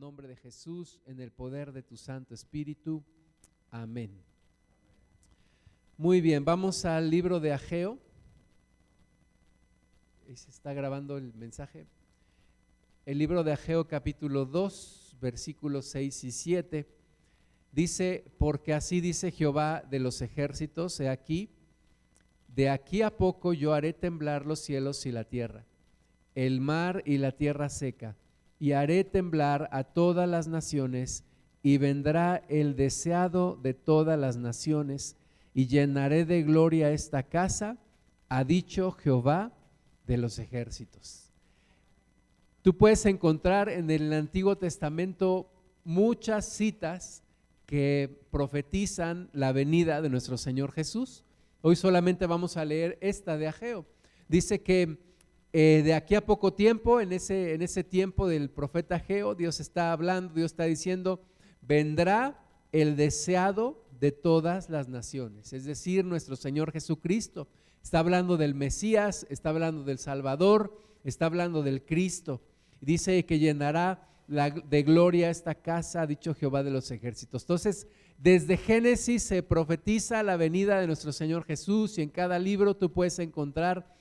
nombre de Jesús, en el poder de tu Santo Espíritu. Amén. Muy bien, vamos al libro de Ageo. se está grabando el mensaje. El libro de Ageo capítulo 2, versículos 6 y 7. Dice, porque así dice Jehová de los ejércitos, he aquí, de aquí a poco yo haré temblar los cielos y la tierra, el mar y la tierra seca y haré temblar a todas las naciones, y vendrá el deseado de todas las naciones, y llenaré de gloria esta casa, ha dicho Jehová de los ejércitos. Tú puedes encontrar en el Antiguo Testamento muchas citas que profetizan la venida de nuestro Señor Jesús. Hoy solamente vamos a leer esta de Ageo. Dice que eh, de aquí a poco tiempo, en ese, en ese tiempo del profeta Geo, Dios está hablando, Dios está diciendo, vendrá el deseado de todas las naciones, es decir, nuestro Señor Jesucristo. Está hablando del Mesías, está hablando del Salvador, está hablando del Cristo. Dice que llenará de gloria esta casa, ha dicho Jehová de los ejércitos. Entonces, desde Génesis se profetiza la venida de nuestro Señor Jesús y en cada libro tú puedes encontrar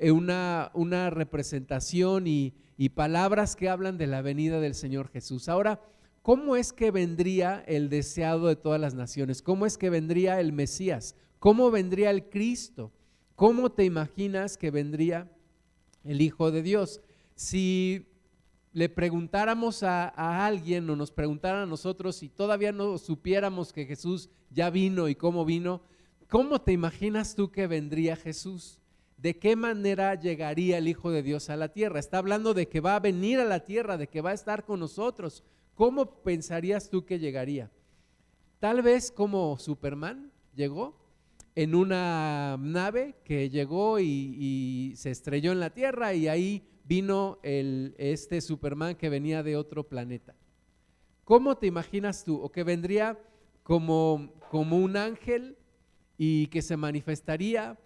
una, una representación y, y palabras que hablan de la venida del Señor Jesús. Ahora, ¿cómo es que vendría el deseado de todas las naciones? ¿Cómo es que vendría el Mesías? ¿Cómo vendría el Cristo? ¿Cómo te imaginas que vendría el Hijo de Dios? Si le preguntáramos a, a, alguien o nos preguntaran a nosotros si todavía no supiéramos que Jesús ya vino y cómo vino, ¿cómo te imaginas tú que vendría Jesús? ¿De qué manera llegaría el Hijo de Dios a la tierra? Está hablando de que va a venir a la tierra, de que va a estar con nosotros. ¿Cómo pensarías tú que llegaría? Tal vez como Superman llegó en una nave que llegó y, se estrelló en la tierra y ahí vino este Superman que venía de otro planeta. ¿Cómo te imaginas tú? ¿O que vendría como, como un ángel y que se manifestaría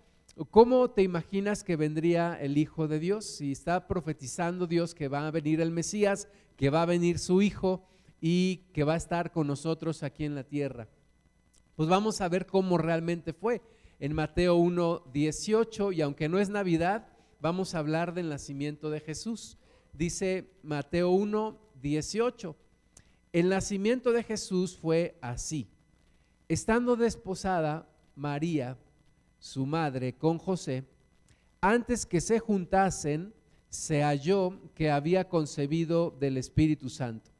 ¿Cómo te imaginas que vendría el Hijo de Dios? Si está profetizando Dios que va a venir el Mesías, que va a venir su Hijo y que va a estar con nosotros aquí en la tierra. Pues vamos a ver cómo realmente fue. En Mateo 1, 18, y aunque no es Navidad, vamos a hablar del nacimiento de Jesús. Dice Mateo 1, 18. El nacimiento de Jesús fue así. Estando desposada María, su madre, con José, antes que se juntasen, se halló que había concebido del Espíritu Santo.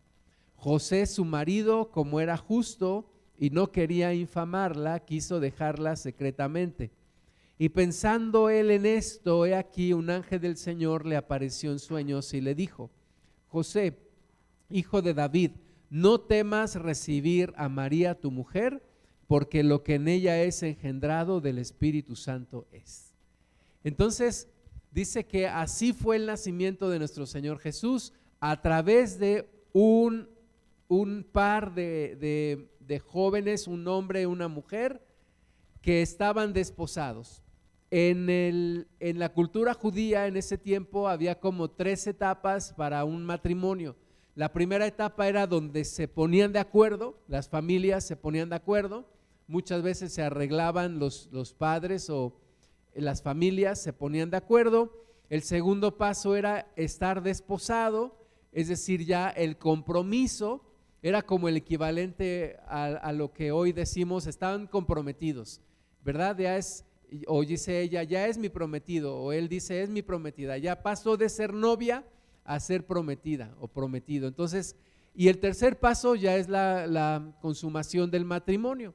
José, su marido, como era justo y no quería infamarla, quiso dejarla secretamente. Y pensando él en esto, he aquí un ángel del Señor le apareció en sueños y le dijo, José, hijo de David, no temas recibir a María tu mujer, porque lo que en ella es engendrado del Espíritu Santo es. Entonces, dice que así fue el nacimiento de nuestro Señor Jesús a través de un, un par de, de, jóvenes, un hombre y una mujer, que estaban desposados. En, el, en la cultura judía en ese tiempo había como tres etapas para un matrimonio. La primera etapa era donde se ponían de acuerdo, las familias se ponían de acuerdo muchas veces se arreglaban los, los padres o las familias, se ponían de acuerdo. El segundo paso era estar desposado, es decir, ya el compromiso era como el equivalente a, lo que hoy decimos, estaban comprometidos, ¿verdad? Ya es, o dice ella, ya es mi prometido, o él dice, es mi prometida, ya pasó de ser novia a ser prometida o prometido. Entonces, y el tercer paso ya es la, la consumación del matrimonio.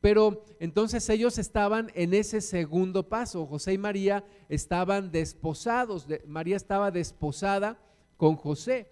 Pero entonces ellos estaban en ese segundo paso. José y María estaban desposados. María estaba desposada con José.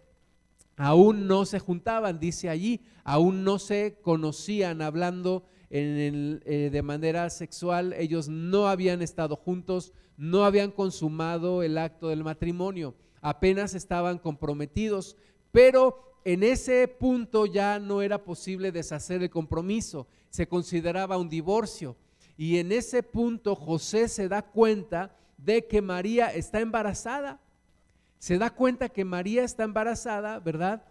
Aún no se juntaban, dice allí, aún no se conocían hablando eh, de manera sexual. Ellos no habían estado juntos, no habían consumado el acto del matrimonio, apenas estaban comprometidos. Pero en ese punto ya no era posible deshacer el compromiso, se consideraba un divorcio. Y en ese punto José se da cuenta de que María está embarazada. Se da cuenta que María está embarazada, ¿verdad?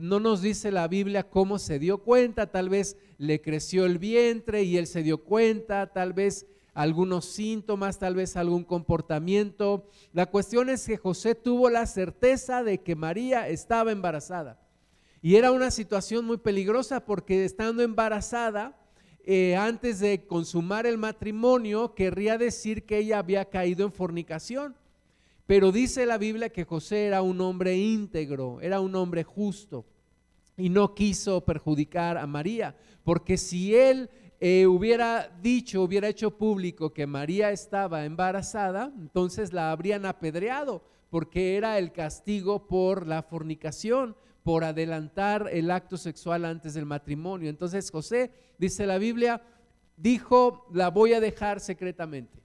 no nos dice la Biblia cómo se dio cuenta, tal vez le creció el vientre y él se dio cuenta, tal vez algunos síntomas, tal vez algún comportamiento. La cuestión es que José tuvo la certeza de que María estaba embarazada. Y era una situación muy peligrosa porque estando embarazada, eh, antes de consumar el matrimonio, querría decir que ella había caído en fornicación. Pero dice la Biblia que José era un hombre íntegro, era un hombre justo y no quiso perjudicar a María, porque si él eh, hubiera dicho, hubiera hecho público que María estaba embarazada, entonces la habrían apedreado, porque era el castigo por la fornicación, por adelantar el acto sexual antes del matrimonio. Entonces José, dice la Biblia, dijo, la voy a dejar secretamente.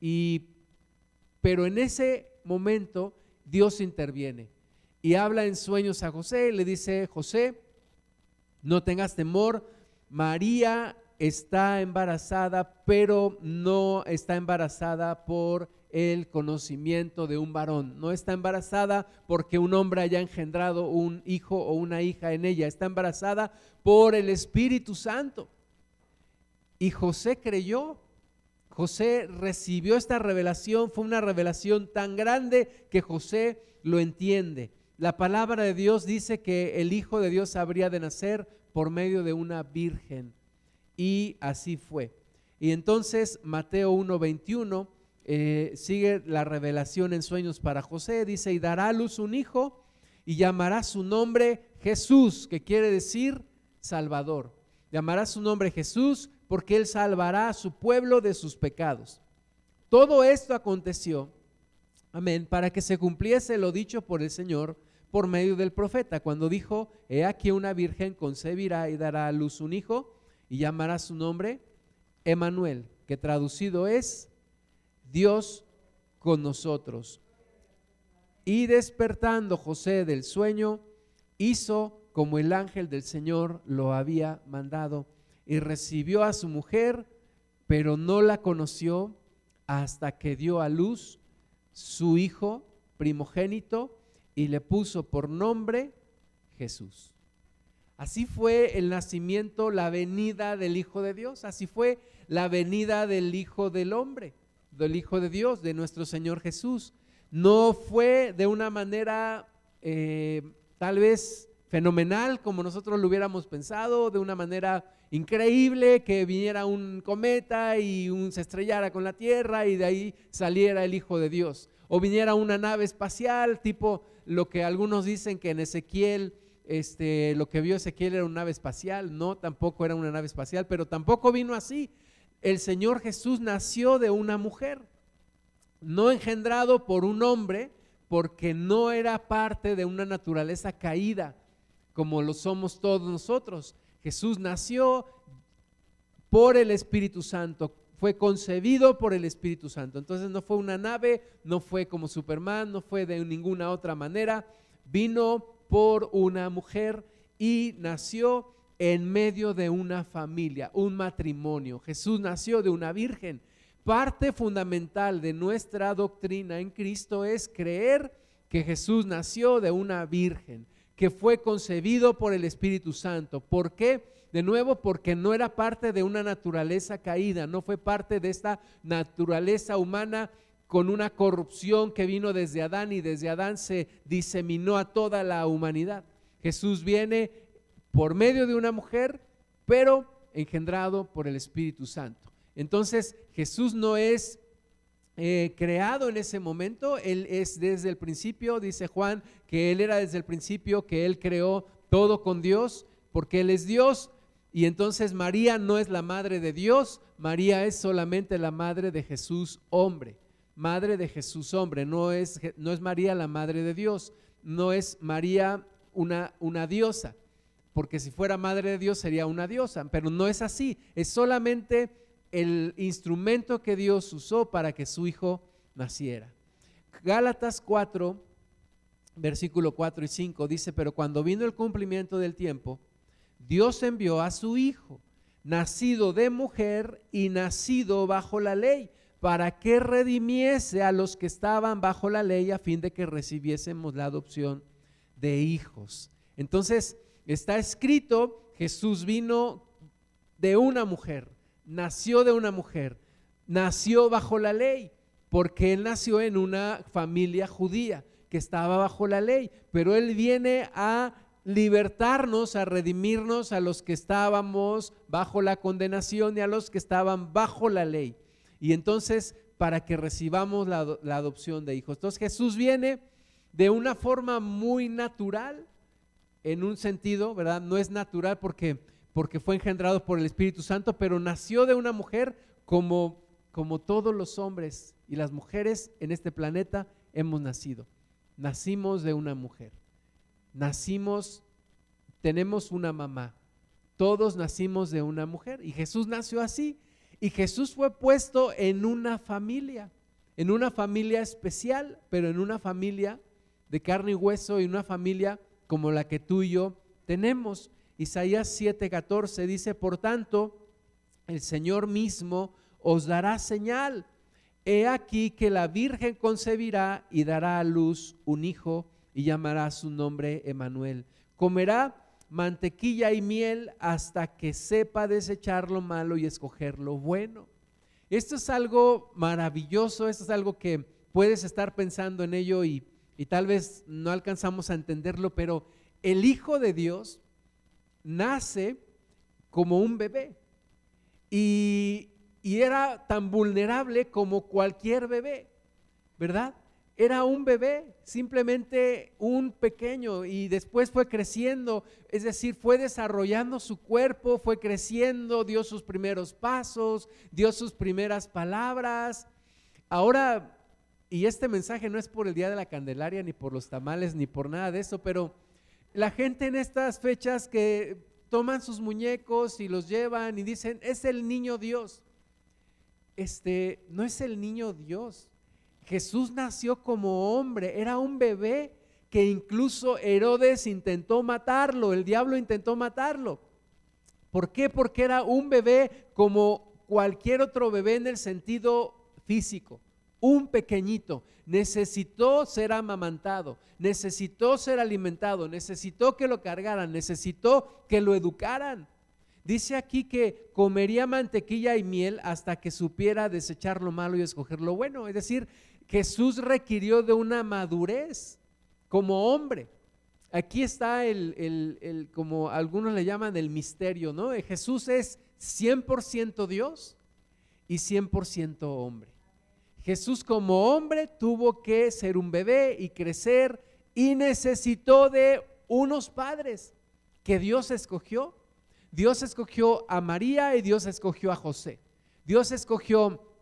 Y pero en ese momento Dios interviene y habla en sueños a José, le dice, José, no tengas temor, María está embarazada, pero no está embarazada por el conocimiento de un varón. No está embarazada porque un hombre haya engendrado un hijo o una hija en ella. Está embarazada por el Espíritu Santo. Y José creyó José recibió esta revelación, fue una revelación tan grande que José lo entiende. La palabra de Dios dice que el Hijo de Dios habría de nacer por medio de una virgen. Y así fue. Y entonces Mateo 1:21 eh, sigue la revelación en sueños para José. Dice, y dará a luz un hijo y llamará su nombre Jesús, que quiere decir Salvador. Llamará su nombre Jesús porque Él salvará a su pueblo de sus pecados. Todo esto aconteció, amén, para que se cumpliese lo dicho por el Señor por medio del profeta, cuando dijo, he aquí una virgen concebirá y dará a luz un hijo y llamará su nombre Emanuel, que traducido es Dios con nosotros. Y despertando José del sueño, hizo como el ángel del Señor lo había mandado y recibió a su mujer, pero no la conoció hasta que dio a luz su hijo primogénito y le puso por nombre Jesús. Así fue el nacimiento, la venida del Hijo de Dios, así fue la venida del Hijo del Hombre, del Hijo de Dios, de nuestro Señor Jesús. No fue de una manera eh, tal vez fenomenal como nosotros lo hubiéramos pensado, de una manera increíble que viniera un cometa y un, se estrellara con la Tierra y de ahí saliera el Hijo de Dios. O viniera una nave espacial, tipo lo que algunos dicen que en Ezequiel, este, lo que vio Ezequiel era una nave espacial. No, tampoco era una nave espacial, pero tampoco vino así. El Señor Jesús nació de una mujer, no engendrado por un hombre, porque no era parte de una naturaleza caída, como lo somos todos nosotros Jesús nació por el Espíritu Santo, fue concebido por el Espíritu Santo. Entonces no fue una nave, no fue como Superman, no fue de ninguna otra manera, vino por una mujer y nació en medio de una familia, un matrimonio. Jesús nació de una virgen. Parte fundamental de nuestra doctrina en Cristo es creer que Jesús nació de una virgen que fue concebido por el Espíritu Santo. ¿Por qué? De nuevo, porque no era parte de una naturaleza caída, no fue parte de esta naturaleza humana con una corrupción que vino desde Adán y desde Adán se diseminó a toda la humanidad. Jesús viene por medio de una mujer, pero engendrado por el Espíritu Santo. Entonces Jesús no es eh, creado en ese momento, Él es desde el principio, dice Juan, que Él era desde el principio, que Él creó todo con Dios, porque Él es Dios. Y entonces María no es la madre de Dios, María es solamente la madre de Jesús hombre, madre de Jesús hombre, no es, no es María la madre de Dios, no es María una, una diosa, porque si fuera madre de Dios sería una diosa, pero no es así, es solamente el instrumento que Dios usó para que su hijo naciera. Gálatas 4, versículo 4 y 5 dice, pero cuando vino el cumplimiento del tiempo, Dios envió a su hijo, nacido de mujer y nacido bajo la ley, para que redimiese a los que estaban bajo la ley a fin de que recibiésemos la adopción de hijos. Entonces, está escrito, Jesús vino de una mujer, nació de una mujer, nació bajo la ley, porque él nació en una familia judía que estaba bajo la ley, pero él viene a libertarnos, a redimirnos a los que estábamos bajo la condenación y a los que estaban bajo la ley. Y entonces, para que recibamos la, adopción de hijos. Entonces Jesús viene de una forma muy natural, en un sentido, ¿verdad? No es natural porque, porque fue engendrado por el Espíritu Santo, pero nació de una mujer como, como todos los hombres y las mujeres en este planeta hemos nacido. Nacimos de una mujer. Nacimos, tenemos una mamá. Todos nacimos de una mujer y Jesús nació así. Y Jesús fue puesto en una familia, en una familia especial, pero en una familia de carne y hueso y una familia como la que tú y yo tenemos. Isaías 7:14 dice, por tanto, el Señor mismo os dará señal. He aquí que la Virgen concebirá y dará a luz un hijo y llamará su nombre Emanuel. Comerá mantequilla y miel hasta que sepa desechar lo malo y escoger lo bueno. Esto es algo maravilloso, esto es algo que puedes estar pensando en ello y y tal vez no alcanzamos a entenderlo, pero el Hijo de Dios nace como un bebé y, era tan vulnerable como cualquier bebé, ¿verdad? Era un bebé, simplemente un pequeño y después fue creciendo, es decir, fue desarrollando su cuerpo, fue creciendo, dio sus primeros pasos, dio sus primeras palabras. Ahora y este mensaje no es por el Día de la Candelaria, ni por los tamales, ni por nada de eso, pero la gente en estas fechas que toman sus muñecos y los llevan y dicen, es el niño Dios. Este, no es el niño Dios. Jesús nació como hombre, era un bebé que incluso Herodes intentó matarlo, el diablo intentó matarlo. ¿Por qué? Porque era un bebé como cualquier otro bebé en el sentido físico un pequeñito, necesitó ser amamantado, necesitó ser alimentado, necesitó que lo cargaran, necesitó que lo educaran. Dice aquí que comería mantequilla y miel hasta que supiera desechar lo malo y escoger lo bueno. Es decir, Jesús requirió de una madurez como hombre. Aquí está el, el como algunos le llaman, el misterio, ¿no? Jesús es 100% Dios y 100% hombre. Jesús como hombre tuvo que ser un bebé y crecer y necesitó de unos padres que Dios escogió. Dios escogió a María y Dios escogió a José. Dios escogió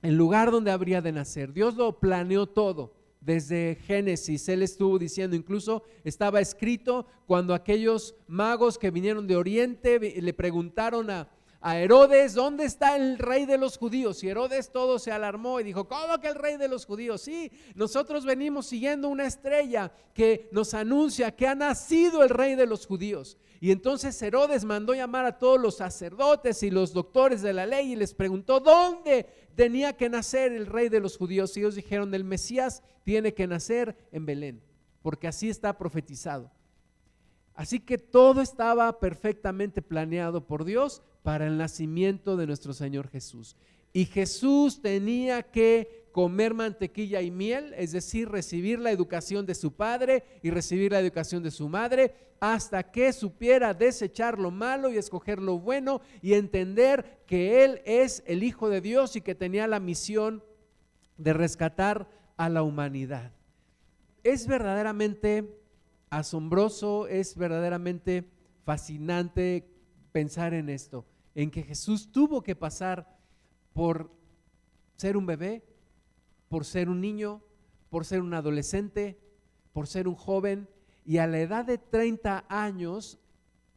el lugar donde habría de nacer. Dios lo planeó todo. Desde Génesis, Él estuvo diciendo, incluso estaba escrito cuando aquellos magos que vinieron de Oriente le preguntaron a, a Herodes, ¿dónde está el rey de los judíos? Y Herodes todo se alarmó y dijo, ¿cómo que el rey de los judíos? Sí, nosotros venimos siguiendo una estrella que nos anuncia que ha nacido el rey de los judíos. Y entonces Herodes mandó llamar a todos los sacerdotes y los doctores de la ley y les preguntó, ¿dónde tenía que nacer el rey de los judíos? Y ellos dijeron, el Mesías tiene que nacer en Belén, porque así está profetizado. Así que todo estaba perfectamente planeado por Dios para el nacimiento de nuestro Señor Jesús. Y Jesús tenía que comer mantequilla y miel, es decir, recibir la educación de su padre y recibir la educación de su madre, hasta que supiera desechar lo malo y escoger lo bueno y entender que Él es el Hijo de Dios y que tenía la misión de rescatar a la humanidad. Es verdaderamente asombroso, es verdaderamente fascinante pensar en esto, en que Jesús tuvo que pasar por ser un bebé, por ser un niño, por ser un adolescente, por ser un joven, y a la edad de 30 años,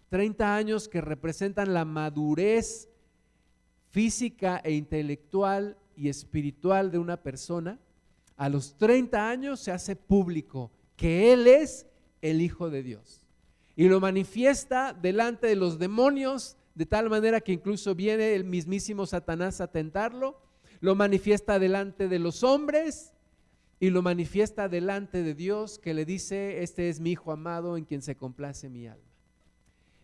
30 años que representan la madurez física e intelectual y espiritual de una persona, a los 30 años se hace público que Él es el Hijo de Dios. Y lo manifiesta delante de los demonios, de tal manera que incluso viene el mismísimo Satanás a tentarlo. Lo manifiesta delante de los hombres y lo manifiesta delante de Dios que le dice, este es mi Hijo amado en quien se complace mi alma.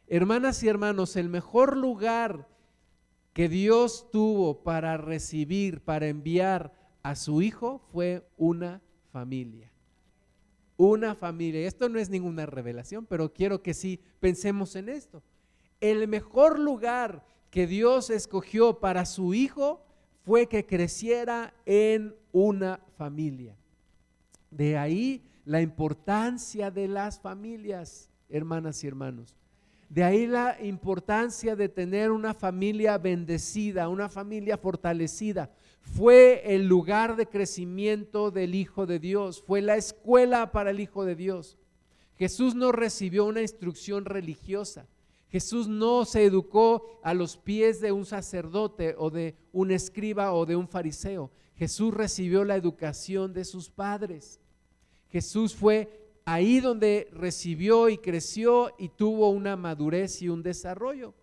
Hermanas y hermanos, el mejor lugar que Dios tuvo para recibir, para enviar a su Hijo fue una familia. Una familia. Esto no es ninguna revelación, pero quiero que sí pensemos en esto. El mejor lugar que Dios escogió para su Hijo fue que creciera en una familia. De ahí la importancia de las familias, hermanas y hermanos. De ahí la importancia de tener una familia bendecida, una familia fortalecida. Fue el lugar de crecimiento del Hijo de Dios, fue la escuela para el Hijo de Dios. Jesús no recibió una instrucción religiosa. Jesús no se educó a los pies de un sacerdote o de un escriba o de un fariseo. Jesús recibió la educación de sus padres. Jesús fue ahí donde recibió y creció y tuvo una madurez y un desarrollo.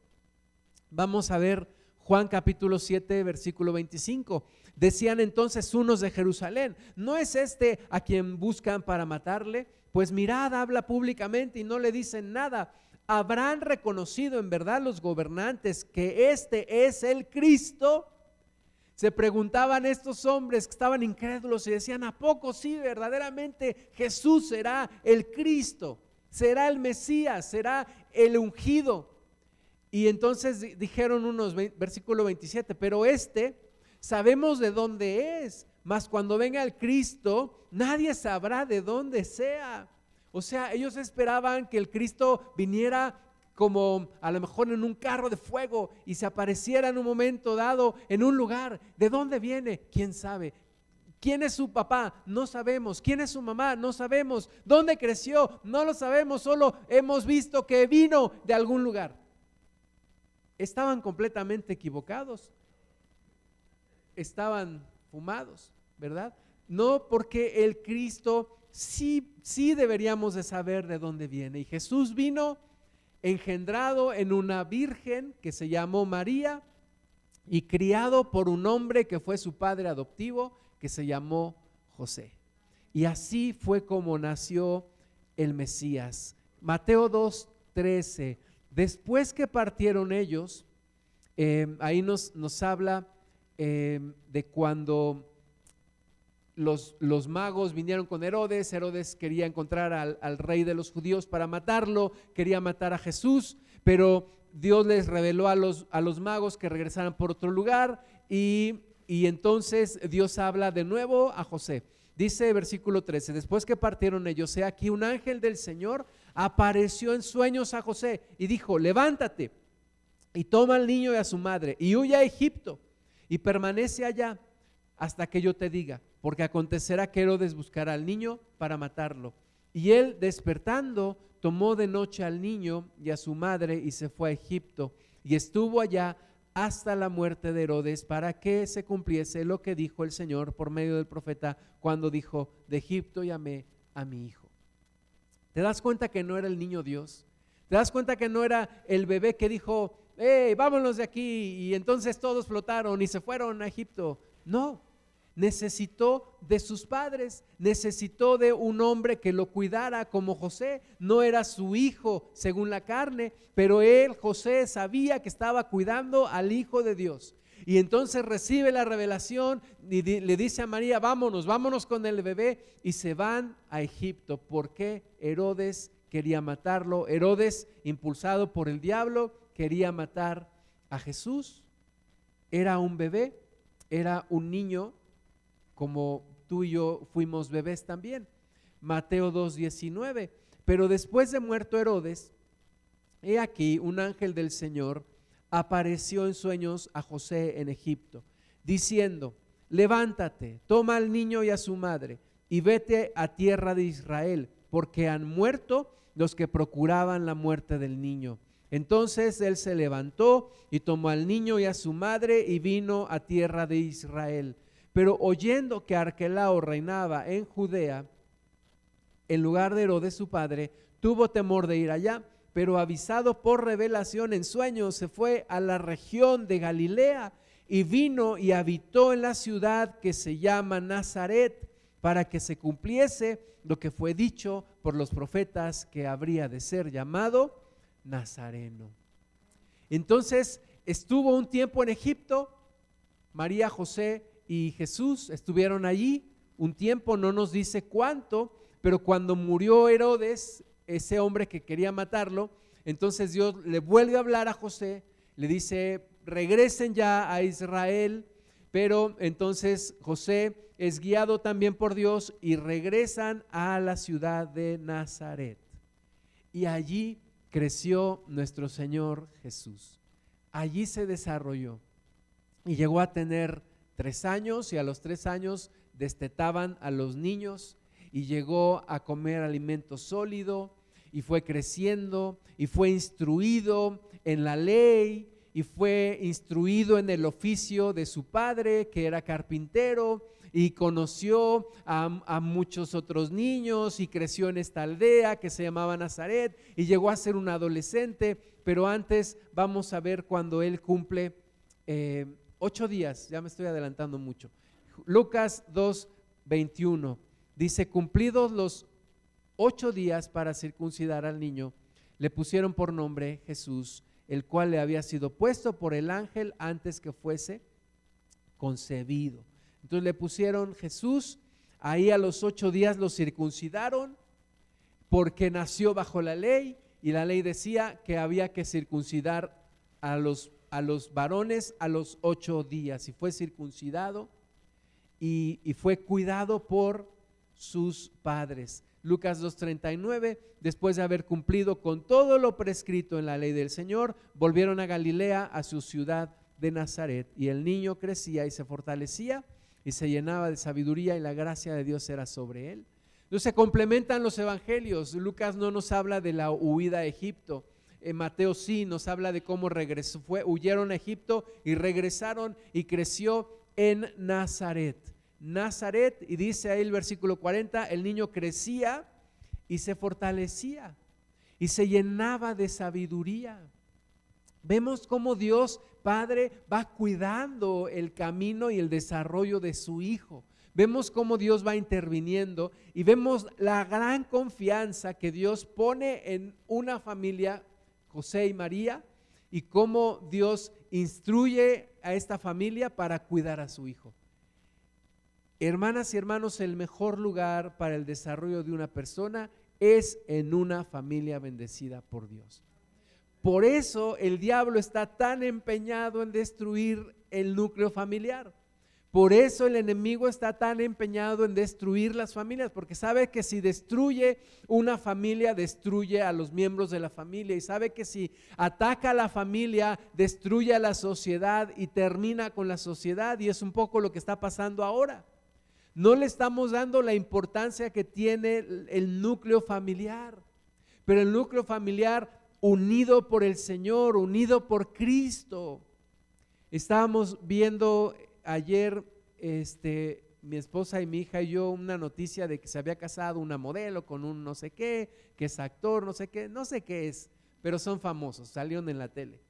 Vamos a ver Juan capítulo 7, versículo 25. Decían entonces unos de Jerusalén, ¿no es este a quien buscan para matarle? Pues mirad, habla públicamente y no le dicen nada. ¿Habrán reconocido en verdad los gobernantes que este es el Cristo? Se preguntaban estos hombres que estaban incrédulos y decían, ¿a poco sí verdaderamente Jesús será el Cristo? ¿Será el Mesías? ¿Será el ungido? Y entonces dijeron unos, versículo 27, pero este sabemos de dónde es, mas cuando venga el Cristo, nadie sabrá de dónde sea. O sea, ellos esperaban que el Cristo viniera como a lo mejor en un carro de fuego y se apareciera en un momento dado en un lugar. ¿De dónde viene? ¿Quién sabe? ¿Quién es su papá? No sabemos. ¿Quién es su mamá? No sabemos. ¿Dónde creció? No lo sabemos. Solo hemos visto que vino de algún lugar. Estaban completamente equivocados. Estaban fumados, ¿verdad? No porque el Cristo sí, sí deberíamos de saber de dónde viene. Y Jesús vino engendrado en una virgen que se llamó María y criado por un hombre que fue su padre adoptivo, que se llamó José. Y así fue como nació el Mesías. Mateo 2.13. Después que partieron ellos, eh, ahí nos, nos habla eh, de cuando los, magos vinieron con Herodes, Herodes quería encontrar al, rey de los judíos para matarlo, quería matar a Jesús, pero Dios les reveló a los, a los magos que regresaran por otro lugar y, y entonces Dios habla de nuevo a José. Dice versículo 13, después que partieron ellos, he aquí un ángel del Señor apareció en sueños a José y dijo, levántate y toma al niño y a su madre y huye a Egipto y permanece allá hasta que yo te diga porque acontecerá que Herodes buscará al niño para matarlo. Y él, despertando, tomó de noche al niño y a su madre y se fue a Egipto y estuvo allá hasta la muerte de Herodes para que se cumpliese lo que dijo el Señor por medio del profeta cuando dijo, de Egipto llamé a mi hijo. ¿Te das cuenta que no era el niño Dios? ¿Te das cuenta que no era el bebé que dijo, hey, vámonos de aquí? Y entonces todos flotaron y se fueron a Egipto. No, necesitó de sus padres, necesitó de un hombre que lo cuidara como José. No era su hijo según la carne, pero él, José, sabía que estaba cuidando al Hijo de Dios. Y entonces recibe la revelación y le dice a María, vámonos, vámonos con el bebé. Y se van a Egipto porque Herodes quería matarlo. Herodes, impulsado por el diablo, quería matar a Jesús. Era un bebé, era un niño como tú y yo fuimos bebés también. Mateo 2.19. Pero después de muerto Herodes, he aquí un ángel del Señor apareció en sueños a José en Egipto, diciendo, levántate, toma al niño y a su madre y vete a tierra de Israel, porque han muerto los que procuraban la muerte del niño. Entonces él se levantó y tomó al niño y a su madre y vino a tierra de Israel. Pero oyendo que Arquelao reinaba en Judea, en lugar de Herodes su padre, tuvo temor de ir allá, pero avisado por revelación en sueños, se fue a la región de Galilea y vino y habitó en la ciudad que se llama Nazaret, para que se cumpliese lo que fue dicho por los profetas que habría de ser llamado Nazareno. Entonces estuvo un tiempo en Egipto, María, José y Jesús estuvieron allí un tiempo, no nos dice cuánto, pero cuando murió Herodes, ese hombre que quería matarlo, entonces Dios le vuelve a hablar a José, le dice, regresen ya a Israel, pero entonces José es guiado también por Dios y regresan a la ciudad de Nazaret. Y allí creció nuestro Señor Jesús. Allí se desarrolló y llegó a tener tres años y a los tres años destetaban a los niños y llegó a comer alimento sólido y fue creciendo y fue instruido en la ley y fue instruido en el oficio de su padre, que era carpintero, y conoció a, muchos otros niños y creció en esta aldea que se llamaba Nazaret y llegó a ser un adolescente, pero antes vamos a ver cuando él cumple eh, ocho días, ya me estoy adelantando mucho. Lucas 2, 21 dice, cumplidos los ocho días para circuncidar al niño, le pusieron por nombre Jesús, el cual le había sido puesto por el ángel antes que fuese concebido. Entonces le pusieron Jesús, ahí a los ocho días lo circuncidaron porque nació bajo la ley y la ley decía que había que circuncidar a los, a los varones a los ocho días y fue circuncidado y, y fue cuidado por sus padres. Lucas 2.39, después de haber cumplido con todo lo prescrito en la ley del Señor, volvieron a Galilea, a su ciudad de Nazaret, y el niño crecía y se fortalecía y se llenaba de sabiduría y la gracia de Dios era sobre él. Entonces se complementan los evangelios. Lucas no nos habla de la huida a Egipto. En Mateo sí nos habla de cómo regresó, fue, huyeron a Egipto y regresaron y creció en Nazaret. Nazaret, y dice ahí el versículo 40, el niño crecía y se fortalecía y se llenaba de sabiduría. Vemos cómo Dios Padre va cuidando el camino y el desarrollo de su Hijo. Vemos cómo Dios va interviniendo y vemos la gran confianza que Dios pone en una familia, José y María, y cómo Dios instruye a esta familia para cuidar a su Hijo. Hermanas y hermanos, el mejor lugar para el desarrollo de una persona es en una familia bendecida por Dios. Por eso el diablo está tan empeñado en destruir el núcleo familiar. Por eso el enemigo está tan empeñado en destruir las familias, porque sabe que si destruye una familia, destruye a los miembros de la familia, y sabe que si ataca a la familia, destruye a la sociedad y termina con la sociedad, y es un poco lo que está pasando ahora. No le estamos dando la importancia que tiene el núcleo familiar, pero el núcleo familiar unido por el Señor, unido por Cristo. Estábamos viendo ayer, este, mi esposa y mi hija y yo, una noticia de que se había casado una modelo con un no sé qué, que es actor, no sé qué, no sé qué es, pero son famosos, salieron en la tele.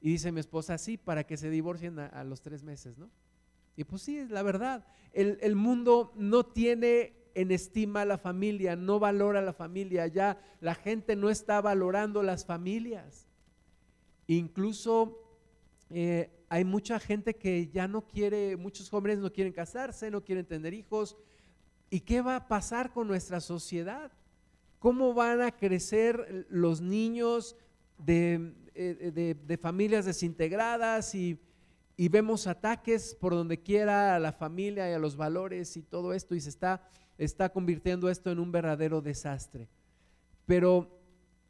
Y dice mi esposa, sí, para que se divorcien a, los tres meses, ¿no? Y pues sí, es la verdad. El, el mundo no tiene en estima a la familia, no valora a la familia, ya la gente no está valorando las familias. Incluso eh, hay mucha gente que ya no quiere, muchos jóvenes no quieren casarse, no quieren tener hijos. ¿Y qué va a pasar con nuestra sociedad? ¿Cómo van a crecer los niños de, eh, familias desintegradas y, vemos ataques por donde quiera a la familia y a los valores y todo esto y se está convirtiendo esto en un verdadero desastre. Pero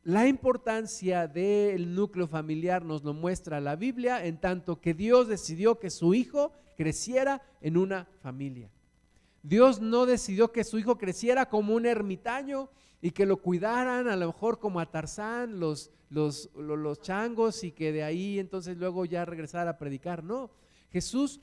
la importancia del núcleo familiar nos lo muestra la Biblia en tanto que Dios decidió que su hijo creciera en una familia. Dios no decidió que su hijo creciera como un ermitaño y que lo cuidaran a lo mejor como a Tarzán, los, los, los, changos y que de ahí entonces luego ya regresara a predicar. No, Jesús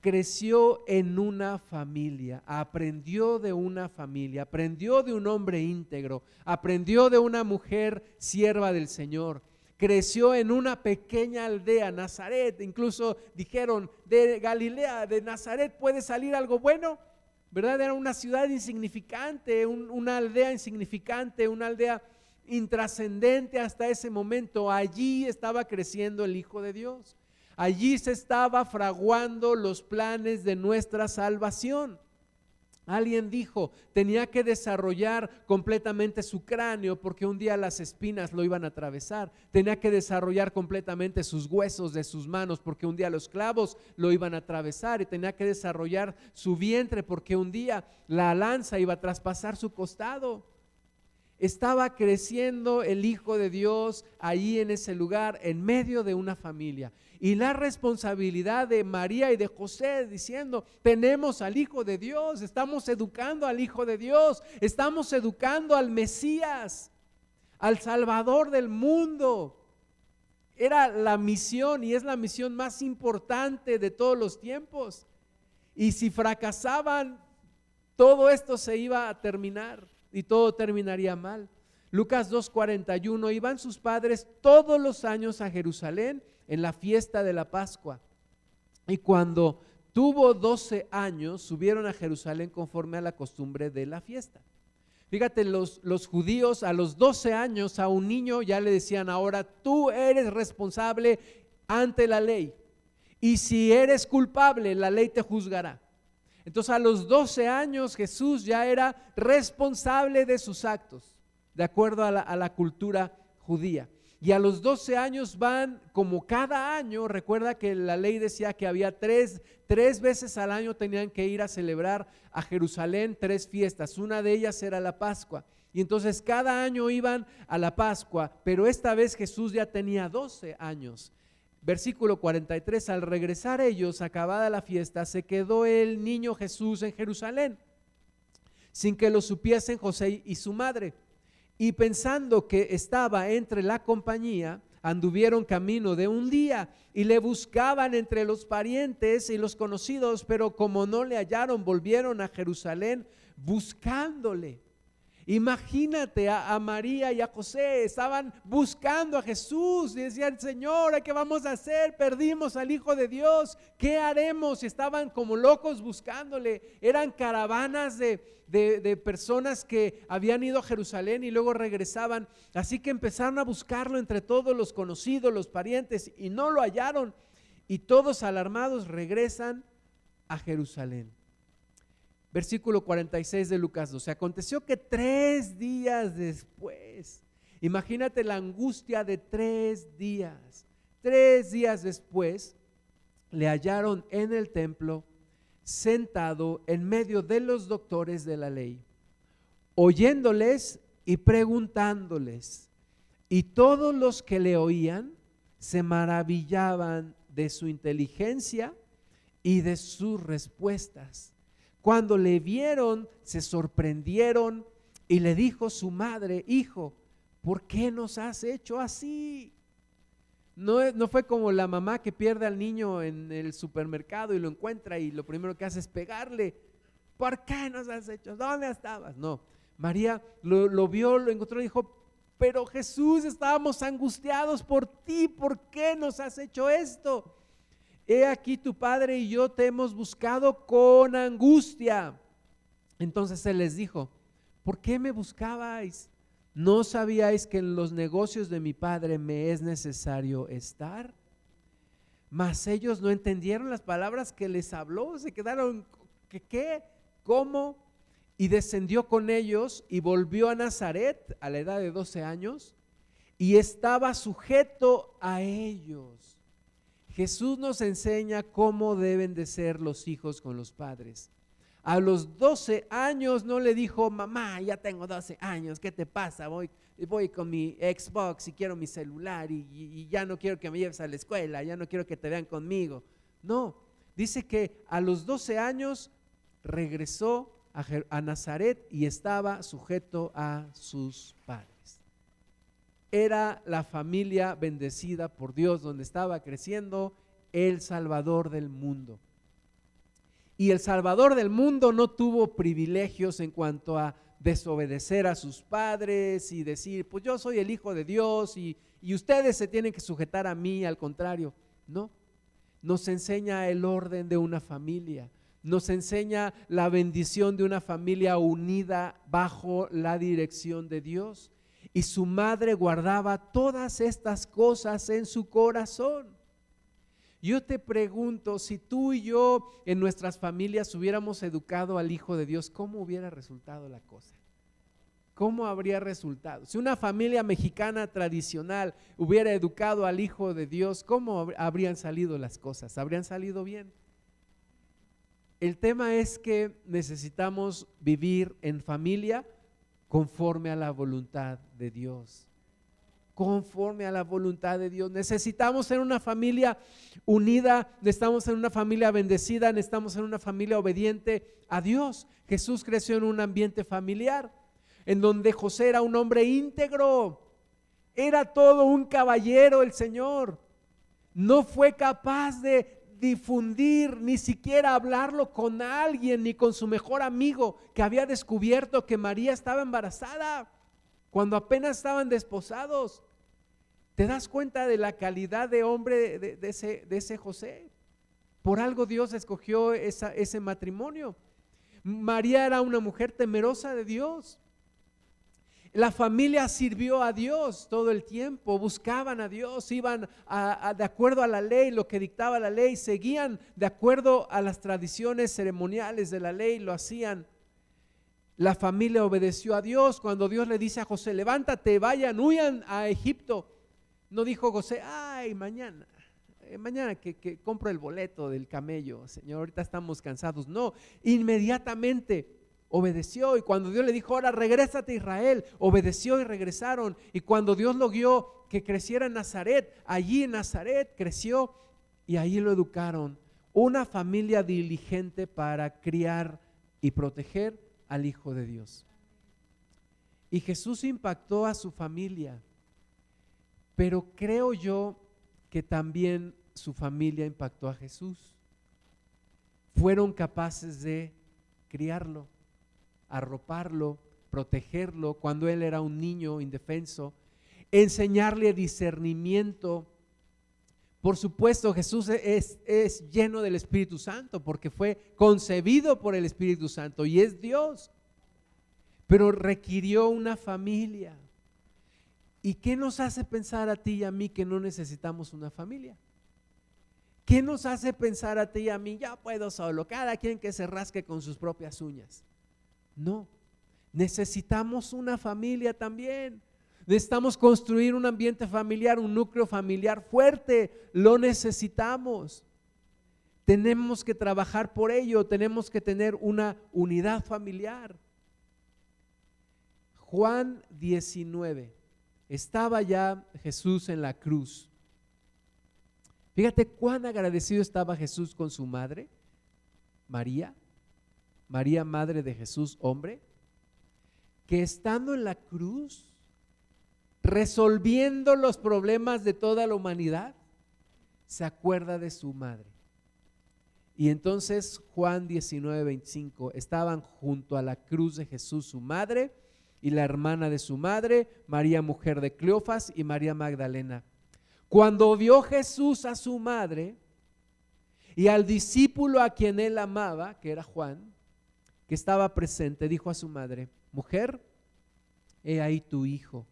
creció en una familia, aprendió de una familia, aprendió de un hombre íntegro, aprendió de una mujer sierva del Señor. Creció en una pequeña aldea, Nazaret. Incluso dijeron, de Galilea, de Nazaret puede salir algo bueno. ¿verdad? Era una ciudad insignificante, una aldea insignificante, una aldea intrascendente hasta ese momento. Allí estaba creciendo el Hijo de Dios. Allí se estaba fraguando los planes de nuestra salvación. Alguien dijo, tenía que desarrollar completamente su cráneo porque un día las espinas lo iban a atravesar. Tenía que desarrollar completamente sus huesos de sus manos porque un día los clavos lo iban a atravesar. Y tenía que desarrollar su vientre porque un día la lanza iba a traspasar su costado. Estaba creciendo el Hijo de Dios ahí en ese lugar, en medio de una familia y la responsabilidad de María y de José diciendo, tenemos al Hijo de Dios, estamos educando al Hijo de Dios, estamos educando al Mesías, al Salvador del mundo. Era la misión y es la misión más importante de todos los tiempos. Y si fracasaban, todo esto se iba a terminar y todo terminaría mal. Lucas 2.41, iban sus padres todos los años a Jerusalén en la fiesta de la Pascua. Y cuando tuvo 12 años, subieron a Jerusalén conforme a la costumbre de la fiesta. Fíjate, los, los, judíos a los 12 años a un niño ya le decían, ahora tú eres responsable ante la ley. Y si eres culpable, la ley te juzgará. Entonces a los 12 años Jesús ya era responsable de sus actos, de acuerdo a la, a la cultura judía. Y a los 12 años van como cada año, recuerda que la ley decía que había tres, tres veces al año tenían que ir a celebrar a Jerusalén tres fiestas. Una de ellas era la Pascua. Y entonces cada año iban a la Pascua, pero esta vez Jesús ya tenía 12 años. Versículo 43, al regresar ellos, acabada la fiesta, se quedó el niño Jesús en Jerusalén, sin que lo supiesen José y su madre y pensando que estaba entre la compañía, anduvieron camino de un día y le buscaban entre los parientes y los conocidos, pero como no le hallaron, volvieron a Jerusalén buscándole. Imagínate a, María y a José, estaban buscando a Jesús y decían, Señor, ¿qué vamos a hacer? Perdimos al Hijo de Dios, ¿qué haremos? Y estaban como locos buscándole. Eran caravanas de, de personas que habían ido a Jerusalén y luego regresaban. Así que empezaron a buscarlo entre todos los conocidos, los parientes, y no lo hallaron. Y todos alarmados regresan a Jerusalén. Versículo 46 de Lucas 12. Aconteció que tres días después, imagínate la angustia de tres días, tres días después, le hallaron en el templo sentado en medio de los doctores de la ley, oyéndoles y preguntándoles. Y todos los que le oían se maravillaban de su inteligencia y de sus respuestas. Cuando le vieron, se sorprendieron y le dijo su madre, hijo, ¿por qué nos has hecho así? No, no, fue como la mamá que pierde al niño en el supermercado y lo encuentra y lo primero que hace es pegarle. ¿Por qué nos has hecho? ¿Dónde estabas? No. María lo, lo vio, lo encontró y dijo, pero Jesús, estábamos angustiados por ti, ¿por qué nos has hecho esto? He aquí tu padre y yo te hemos buscado con angustia. Entonces él les dijo, ¿por qué me buscabais? ¿No sabíais que en los negocios de mi padre me es necesario estar? Mas ellos no entendieron las palabras que les habló, se quedaron, ¿qué? qué? ¿Cómo? Y descendió con ellos y volvió a Nazaret a la edad de 12 años y estaba sujeto a ellos. Jesús nos enseña cómo deben de ser los hijos con los padres. A los 12 años no le dijo, mamá, ya tengo 12 años, ¿qué te pasa? Voy, voy con mi Xbox y quiero mi celular y, ya no quiero que me lleves a la escuela, ya no quiero que te vean conmigo. No, dice que a los 12 años regresó a Nazaret y estaba sujeto a sus padres era la familia bendecida por Dios, donde estaba creciendo el Salvador del mundo. Y el Salvador del mundo no tuvo privilegios en cuanto a desobedecer a sus padres y decir, pues yo soy el Hijo de Dios y, ustedes se tienen que sujetar a mí, al contrario, no. Nos enseña el orden de una familia, nos enseña la bendición de una familia unida bajo la dirección de Dios. Y su madre guardaba todas estas cosas en su corazón. Yo te pregunto, si tú y yo en nuestras familias hubiéramos educado al Hijo de Dios, ¿cómo hubiera resultado la cosa? ¿Cómo habría resultado? Si una familia mexicana tradicional hubiera educado al Hijo de Dios, ¿cómo habrían salido las cosas? ¿Habrían salido bien? El tema es que necesitamos vivir en familia conforme a la voluntad de Dios. Conforme a la voluntad de Dios. Necesitamos ser una familia unida, necesitamos ser una familia bendecida, necesitamos ser una familia obediente a Dios. Jesús creció en un ambiente familiar en donde José era un hombre íntegro, era todo un caballero el Señor. No fue capaz de difundir, ni siquiera hablarlo con alguien, ni con su mejor amigo que había descubierto que María estaba embarazada cuando apenas estaban desposados. ¿Te das cuenta de la calidad de hombre de, ese, ese, José? Por algo Dios escogió ese matrimonio. María era una mujer temerosa de Dios. La familia sirvió a Dios todo el tiempo, buscaban a Dios, iban de acuerdo a la ley, lo que dictaba la ley, seguían de acuerdo a las tradiciones ceremoniales de la ley, lo hacían. La familia obedeció a Dios cuando Dios le dice a José, levántate, vayan, huyan a Egipto. No dijo José, ay, mañana, eh, mañana que, que compro el boleto del camello, Señor, ahorita estamos cansados. No, inmediatamente obedeció. Y cuando Dios le dijo, ahora regrésate a Israel, obedeció y regresaron. Y cuando Dios lo guió que creciera en Nazaret, allí en Nazaret creció y allí lo educaron. Una familia diligente para criar y proteger al Hijo de Dios. Y Jesús impactó a su familia, pero creo yo que también su familia impactó a Jesús. Fueron capaces de criarlo arroparlo, protegerlo cuando él era un niño indefenso, enseñarle discernimiento. Por supuesto, Jesús es, es, lleno del Espíritu Santo porque fue concebido por el Espíritu Santo y es Dios, pero requirió una familia. ¿Y qué nos hace pensar a ti y a mí que no necesitamos una familia? ¿Qué nos hace pensar a ti y a mí, ya puedo solo, cada quien que se rasque con sus propias uñas? No, necesitamos una familia también. Necesitamos construir un ambiente familiar, un núcleo familiar fuerte. Lo necesitamos. Tenemos que trabajar por ello, tenemos que tener una unidad familiar. Juan 19. Estaba ya Jesús en la cruz. Fíjate cuán agradecido estaba Jesús con su madre, María. María, madre de Jesús, hombre, que estando en la cruz, resolviendo los problemas de toda la humanidad, se acuerda de su madre. Y entonces Juan 19, 25, estaban junto a la cruz de Jesús su madre y la hermana de su madre, María mujer de Cleofas y María Magdalena. Cuando vio Jesús a su madre y al discípulo a quien él amaba, que era Juan, que estaba presente dijo a su madre, mujer, he ahí tu hijo.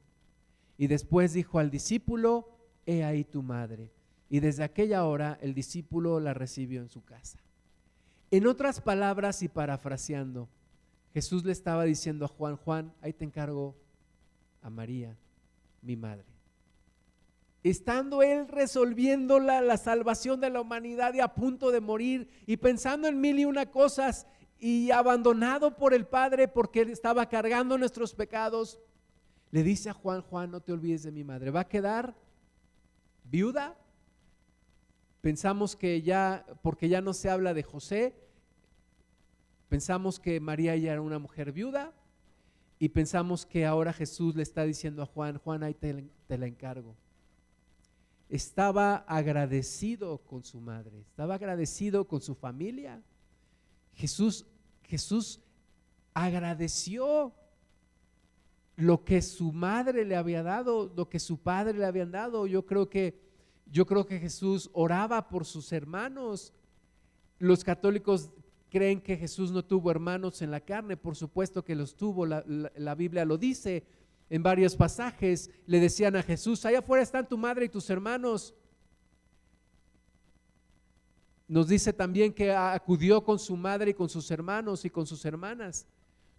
Y después dijo al discípulo, he ahí tu madre. Y desde aquella hora el discípulo la recibió en su casa. En otras palabras y parafraseando, Jesús le estaba diciendo a Juan, Juan, ahí te encargo a María, mi madre. Estando él resolviendo la, la salvación de la humanidad y a punto de morir y pensando en mil y una cosas y abandonado por el Padre porque él estaba cargando nuestros pecados, le dice a Juan, Juan, no te olvides de mi madre. ¿Va a quedar viuda? Pensamos que ya, porque ya no se habla de José, pensamos que María ya era una mujer viuda y pensamos que ahora Jesús le está diciendo a Juan, Juan, ahí te, te la encargo. Estaba agradecido con su madre, estaba agradecido con su familia. Jesús, Jesús agradeció lo que su madre le había dado, lo que su padre le habían dado. Yo creo que yo creo que Jesús oraba por sus hermanos. Los católicos creen que Jesús no tuvo hermanos en la carne, por supuesto que los tuvo, la, la Biblia lo dice en varios pasajes, le decían a Jesús, allá afuera están tu madre y tus hermanos. Nos dice también que acudió con su madre y con sus hermanos y con sus hermanas.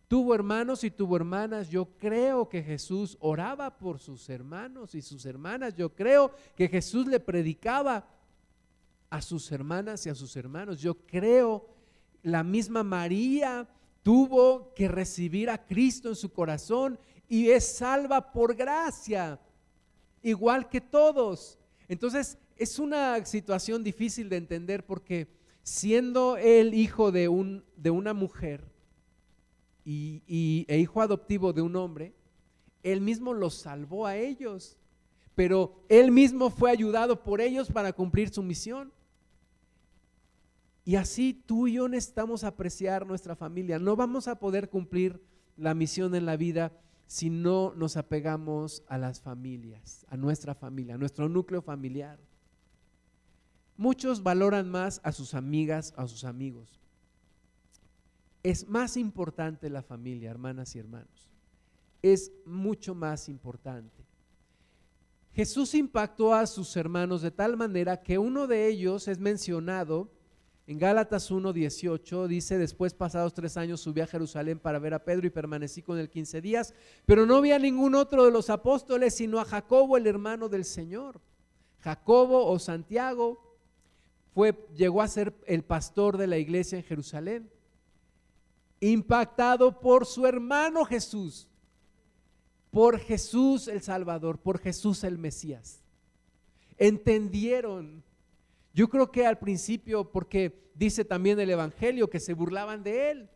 Tuvo hermanos y tuvo hermanas. Yo creo que Jesús oraba por sus hermanos y sus hermanas. Yo creo que Jesús le predicaba a sus hermanas y a sus hermanos. Yo creo la misma María tuvo que recibir a Cristo en su corazón y es salva por gracia, igual que todos. Entonces, es una situación difícil de entender porque siendo el hijo de, un, de una mujer y, e hijo adoptivo de un hombre, él mismo los salvó a ellos, pero él mismo fue ayudado por ellos para cumplir su misión. Y así tú y yo necesitamos apreciar nuestra familia. No vamos a poder cumplir la misión en la vida si no nos apegamos a las familias, a nuestra familia, a nuestro núcleo familiar. Muchos valoran más a sus amigas, a sus amigos. Es más importante la familia, hermanas y hermanos. Es mucho más importante. Jesús impactó a sus hermanos de tal manera que uno de ellos es mencionado en Gálatas 1.18, dice, después pasados tres años subí a Jerusalén para ver a Pedro y permanecí con él 15 días, pero no vi a ningún otro de los apóstoles, sino a Jacobo, el hermano del Señor. Jacobo o Santiago, llegó a ser el pastor de la iglesia en Jerusalén, impactado por su hermano Jesús, por Jesús el Salvador, por Jesús el Mesías. Entendieron, yo creo que al principio, porque dice también el Evangelio que se burlaban de él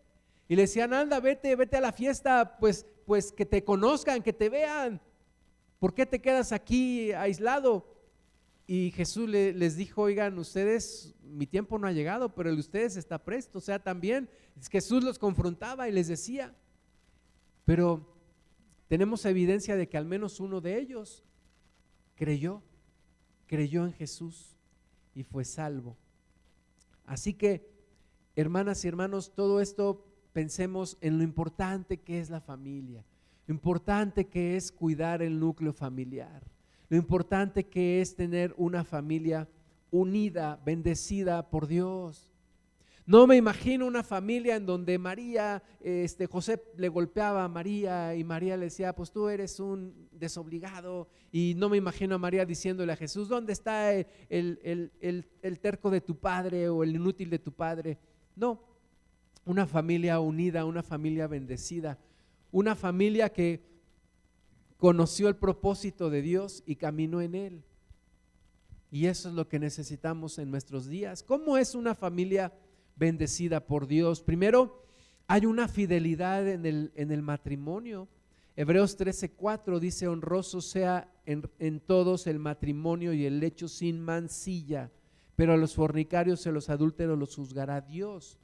y le decían, anda, vete, vete a la fiesta, pues, pues que te conozcan, que te vean. ¿Por qué te quedas aquí aislado? Y Jesús les dijo, oigan, ustedes, mi tiempo no ha llegado, pero el de ustedes está presto. O sea, también Jesús los confrontaba y les decía, pero tenemos evidencia de que al menos uno de ellos creyó, creyó en Jesús y fue salvo. Así que, hermanas y hermanos, todo esto pensemos en lo importante que es la familia, importante que es cuidar el núcleo familiar lo importante que es tener una familia unida, bendecida por Dios. No me imagino una familia en donde María, este, José le golpeaba a María y María le decía, pues tú eres un desobligado. Y no me imagino a María diciéndole a Jesús, ¿dónde está el, el terco de tu padre o el inútil de tu padre? No, una familia unida, una familia bendecida, una familia que conoció el propósito de Dios y caminó en él. Y eso es lo que necesitamos en nuestros días. ¿Cómo es una familia bendecida por Dios? Primero, hay una fidelidad en el, en el matrimonio. Hebreos 13:4 dice, honroso sea en, en, todos el matrimonio y el lecho sin mancilla, pero a los fornicarios y a los adúlteros los juzgará Dios.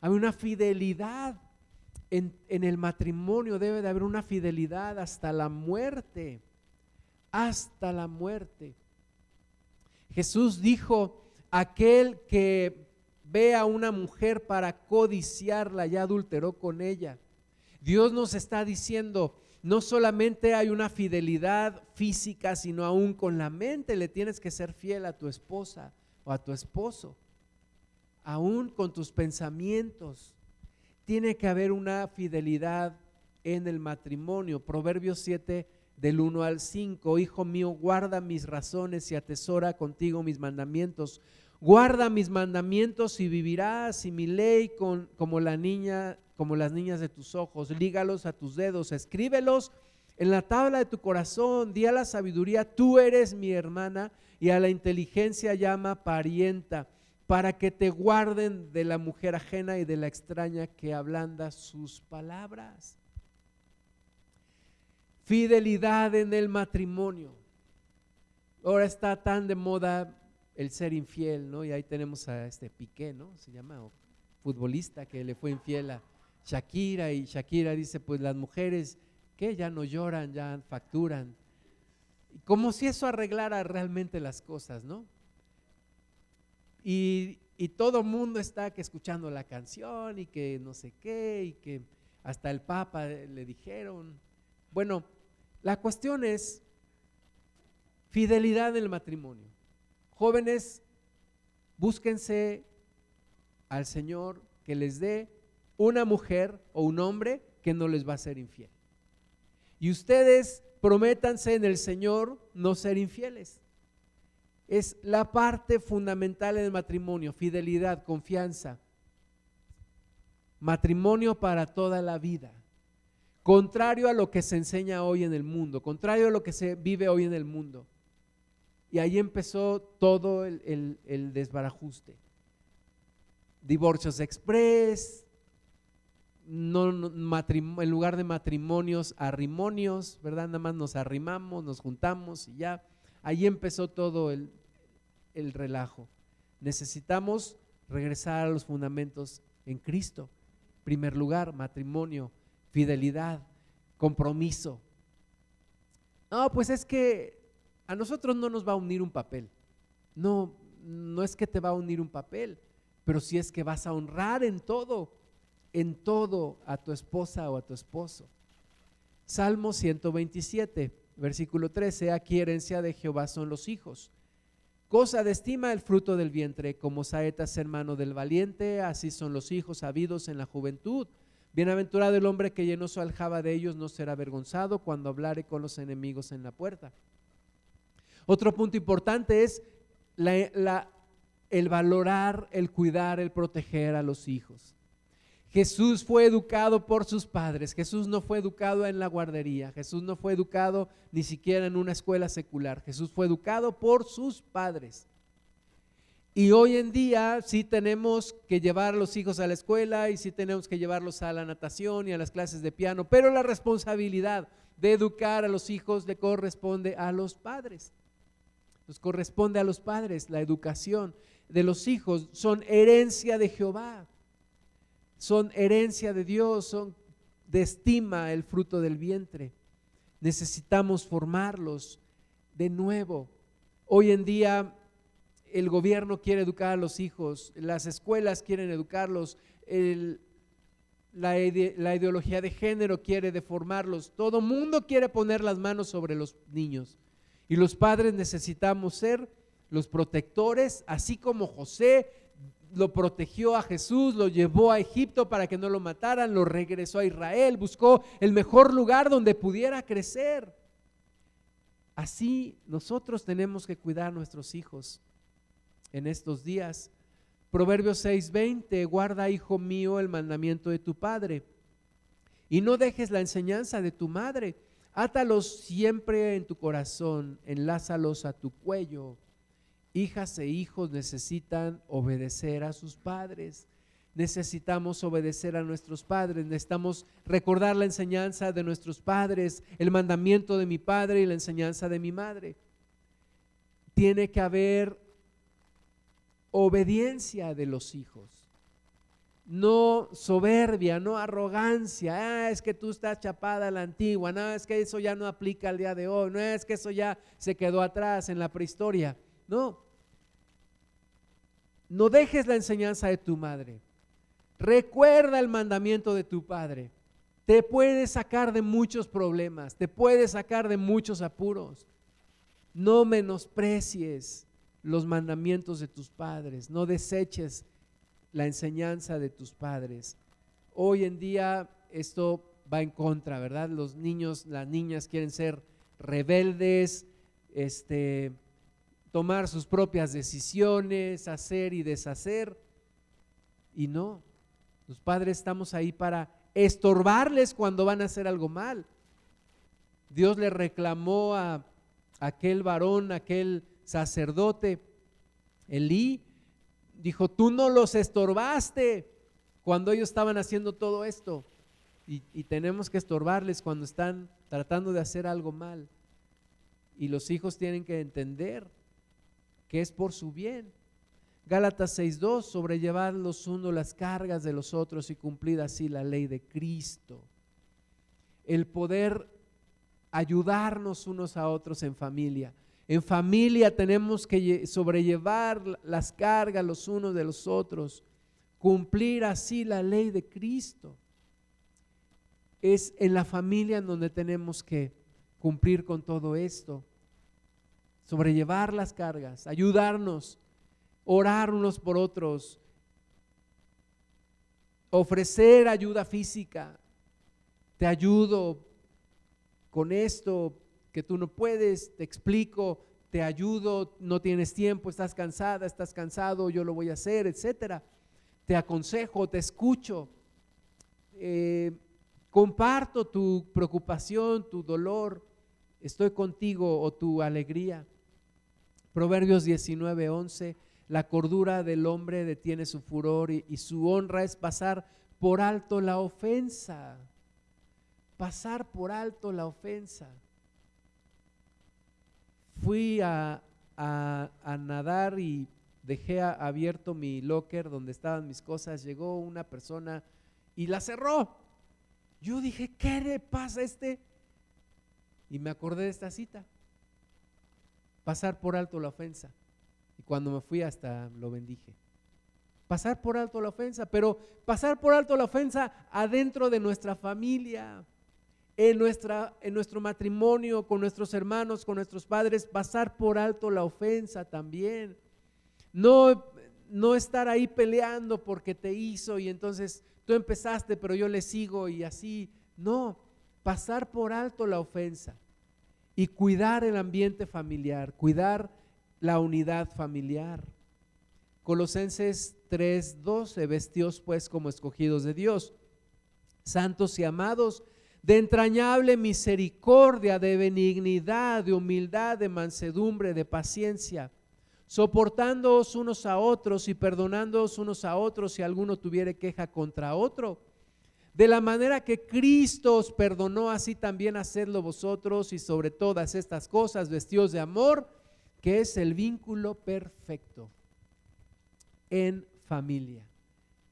Hay una fidelidad en, el matrimonio debe de haber una fidelidad hasta la muerte, hasta la muerte. Jesús dijo, aquel que ve a una mujer para codiciarla ya adulteró con ella. Dios nos está diciendo, no solamente hay una fidelidad física, sino aún con la mente le tienes que ser fiel a tu esposa o a tu esposo, aún con tus pensamientos tiene que haber una fidelidad en el matrimonio. Proverbios 7 del 1 al 5, Hijo mío, guarda mis razones y atesora contigo mis mandamientos. Guarda mis mandamientos y vivirás y mi ley con, como la niña, como las niñas de tus ojos. Lígalos a tus dedos, escríbelos en la tabla de tu corazón. Di a la sabiduría, tú eres mi hermana y a la inteligencia llama parienta para que te guarden de la mujer ajena y de la extraña que ablanda sus palabras. Fidelidad en el matrimonio. Ahora está tan de moda el ser infiel, ¿no? Y ahí tenemos a este Piqué, ¿no? Se llama futbolista que le fue infiel a Shakira y Shakira dice, pues las mujeres que ya no lloran, ya facturan. Como si eso arreglara realmente las cosas, ¿no? Y y todo mundo está que escuchando la canción y que no sé qué y que hasta el Papa le dijeron. Bueno, la cuestión es fidelidad en el matrimonio. Jóvenes, búsquense al Señor que les dé una mujer o un hombre que no les va a ser infiel. Y ustedes prométanse en el Señor no ser infieles. Es la parte fundamental del matrimonio, fidelidad, confianza. Matrimonio para toda la vida. Contrario a lo que se enseña hoy en el mundo, contrario a lo que se vive hoy en el mundo. Y ahí empezó todo el, desbarajuste. Divorcios express, no, en lugar de matrimonios, arrimonios, ¿verdad? Nada más nos arrimamos, nos juntamos y ya. Ahí empezó todo el, el relajo. Necesitamos regresar a los fundamentos en Cristo. Primer lugar, matrimonio, fidelidad, compromiso. No, pues es que a nosotros no nos va a unir un papel. No, no es que te va a unir un papel, pero sí es que vas a honrar en todo en todo a tu esposa o a tu esposo. Salmo 127, versículo 13, aquí herencia de Jehová son los hijos. Cosa de estima el fruto del vientre, como saetas hermano del valiente, así son los hijos habidos en la juventud. Bienaventurado el hombre que llenó su aljaba de ellos, no será avergonzado cuando hablare con los enemigos en la puerta. Otro punto importante es el valorar, el cuidar, el proteger a los hijos. Jesús fue educado por sus padres, Jesús no fue educado en la guardería, Jesús no fue educado ni siquiera en una escuela secular, Jesús fue educado por sus padres. Y hoy en día sí tenemos que llevar a los hijos a la escuela y sí tenemos que llevarlos a la natación y a las clases de piano, pero la responsabilidad de educar a los hijos le corresponde a los padres. Nos corresponde a los padres la educación de los hijos, son herencia de Jehová son herencia de Dios, son de estima el fruto del vientre. Necesitamos formarlos de nuevo. Hoy en día el gobierno quiere educar a los hijos, las escuelas quieren educarlos, la, la, ideología de género quiere deformarlos, todo mundo quiere poner las manos sobre los niños. Y los padres necesitamos ser los protectores, así como José lo protegió a Jesús, lo llevó a Egipto para que no lo mataran, lo regresó a Israel, buscó el mejor lugar donde pudiera crecer. Así nosotros tenemos que cuidar a nuestros hijos en estos días. Proverbios 6:20, guarda, hijo mío, el mandamiento de tu padre y no dejes la enseñanza de tu madre. Átalos siempre en tu corazón, enlázalos a tu cuello Hijas e hijos necesitan obedecer a sus padres. Necesitamos obedecer a nuestros padres, necesitamos recordar la enseñanza de nuestros padres, el mandamiento de mi padre y la enseñanza de mi madre. Tiene que haber obediencia de los hijos no soberbia, no arrogancia, ah, es que tú estás chapada a la antigua, no, es que eso ya no aplica al día de hoy, no es que eso ya se quedó atrás en la prehistoria. No, no dejes la enseñanza de tu madre. Recuerda el mandamiento de tu padre. Te puede sacar de muchos problemas, te puede sacar de muchos apuros. No menosprecies los mandamientos de tus padres, no deseches la enseñanza de tus padres. Hoy en día esto va en contra, ¿verdad? Los niños, las niñas quieren ser rebeldes, este, tomar sus propias decisiones, hacer y deshacer. Y no, los padres estamos ahí para estorbarles cuando van a hacer algo mal. Dios le reclamó a aquel varón, aquel sacerdote, Elí, dijo, tú no los estorbaste cuando ellos estaban haciendo todo esto. Y, y, tenemos que estorbarles cuando están tratando de hacer algo mal. Y los hijos tienen que entender que es por su bien. Gálatas 6.2, sobrellevar los unos las cargas de los otros y cumplir así la ley de Cristo. El poder ayudarnos unos a otros en familia, En familia tenemos que sobrellevar las cargas los unos de los otros, cumplir así la ley de Cristo. Es en la familia en donde tenemos que cumplir con todo esto, sobrellevar las cargas, ayudarnos, orar unos por otros, ofrecer ayuda física. Te ayudo con esto que tú no puedes, te explico, te ayudo, no tienes tiempo, estás cansada, estás cansado, yo lo voy a hacer, etcétera. Te aconsejo, te escucho, eh, comparto tu preocupación, tu dolor, estoy contigo o tu alegría. Proverbios 19, 11 la cordura del hombre detiene su furor y, su honra es pasar por alto la ofensa. Pasar por alto la ofensa. Fui a, nadar y dejé abierto mi locker donde estaban mis cosas. Llegó una persona y la cerró. Yo dije, ¿qué le pasa a este? Y me acordé de esta cita. Pasar por alto la ofensa. Y cuando me fui hasta lo bendije. Pasar por alto la ofensa, pero pasar por alto la ofensa adentro de nuestra familia, en, nuestra, en nuestro matrimonio, con nuestros hermanos, con nuestros padres, pasar por alto la ofensa también. No, no estar ahí peleando porque te hizo y entonces tú empezaste, pero yo le sigo y así. No, pasar por alto la ofensa y cuidar el ambiente familiar, cuidar la unidad familiar. Colosenses 3:12, vestidos pues como escogidos de Dios, santos y amados, de entrañable misericordia, de benignidad, de humildad, de mansedumbre, de paciencia, soportándoos unos a otros y perdonándoos unos a otros si alguno tuviere queja contra otro. De la manera que Cristo os perdonó, así también hacedlo vosotros y sobre todas estas cosas, vestidos de amor, que es el vínculo perfecto en familia.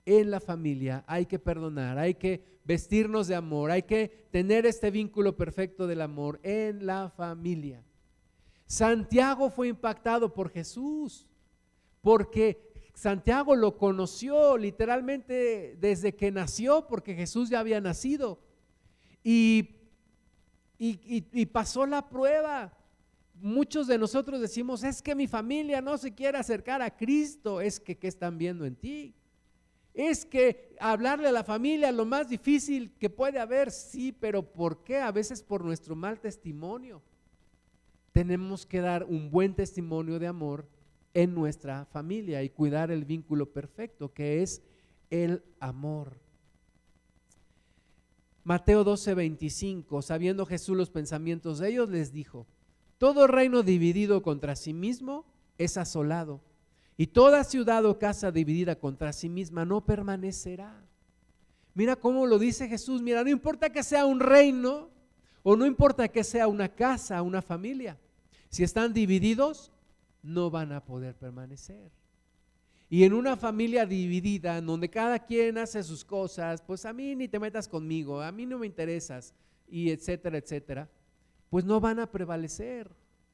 En la familia hay que perdonar, hay que vestirnos de amor, hay que tener este vínculo perfecto del amor en la familia. Santiago fue impactado por Jesús, porque Santiago lo conoció literalmente desde que nació, porque Jesús ya había nacido. Y, y pasó la prueba muchos de nosotros decimos, es que mi familia no se quiere acercar a Cristo, es que ¿qué están viendo en ti? Es que hablarle a la familia lo más difícil que puede haber, sí, pero ¿por qué? A veces por nuestro mal testimonio. Tenemos que dar un buen testimonio de amor en nuestra familia y cuidar el vínculo perfecto que es el amor. Mateo 12, 25, sabiendo Jesús los pensamientos de ellos, les dijo, todo reino dividido contra sí mismo es asolado, y toda ciudad o casa dividida contra sí misma no permanecerá. Mira cómo lo dice Jesús, mira, no importa que sea un reino o no importa que sea una casa, una familia, si están divididos, no van a poder permanecer. Y en una familia dividida, en donde cada quien hace sus cosas, pues a mí ni te metas conmigo, a mí no me interesas, y etcétera, etcétera, pues no van a prevalecer,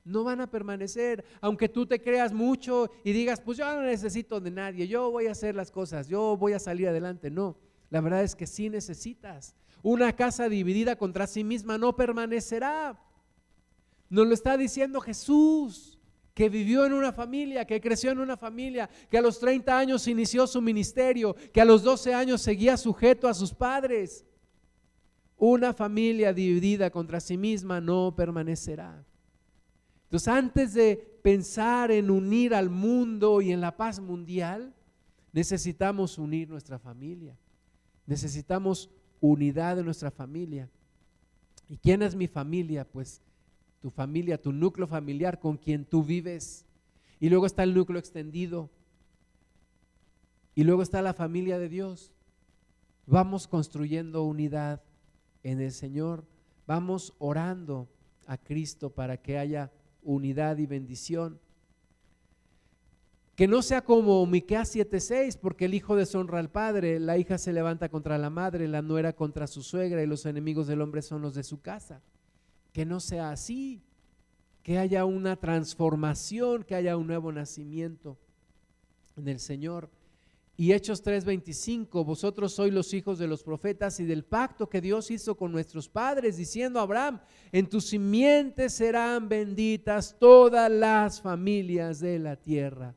no van a permanecer. Aunque tú te creas mucho y digas, pues yo no necesito de nadie, yo voy a hacer las cosas, yo voy a salir adelante. No, la verdad es que sí necesitas. Una casa dividida contra sí misma no permanecerá. Nos lo está diciendo Jesús, que vivió en una familia, que creció en una familia, que a los 30 años inició su ministerio, que a los 12 años seguía sujeto a sus padres. Una familia dividida contra sí misma no permanecerá. Entonces, antes de pensar en unir al mundo y en la paz mundial, necesitamos unir nuestra familia. Necesitamos unidad de nuestra familia. ¿Y quién es mi familia? Pues tu familia, tu núcleo familiar con quien tú vives. Y luego está el núcleo extendido. Y luego está la familia de Dios. Vamos construyendo unidad en el Señor. Vamos orando a Cristo para que haya unidad y bendición. Que no sea como Miqueas 7:6, porque el hijo deshonra al padre, la hija se levanta contra la madre, la nuera contra su suegra y los enemigos del hombre son los de su casa. Que no sea así. que haya una transformación, que haya un nuevo nacimiento en el Señor. Y Hechos 3:25, vosotros sois los hijos de los profetas y del pacto que Dios hizo con nuestros padres, diciendo a Abraham, en tus simientes serán benditas todas las familias de la tierra.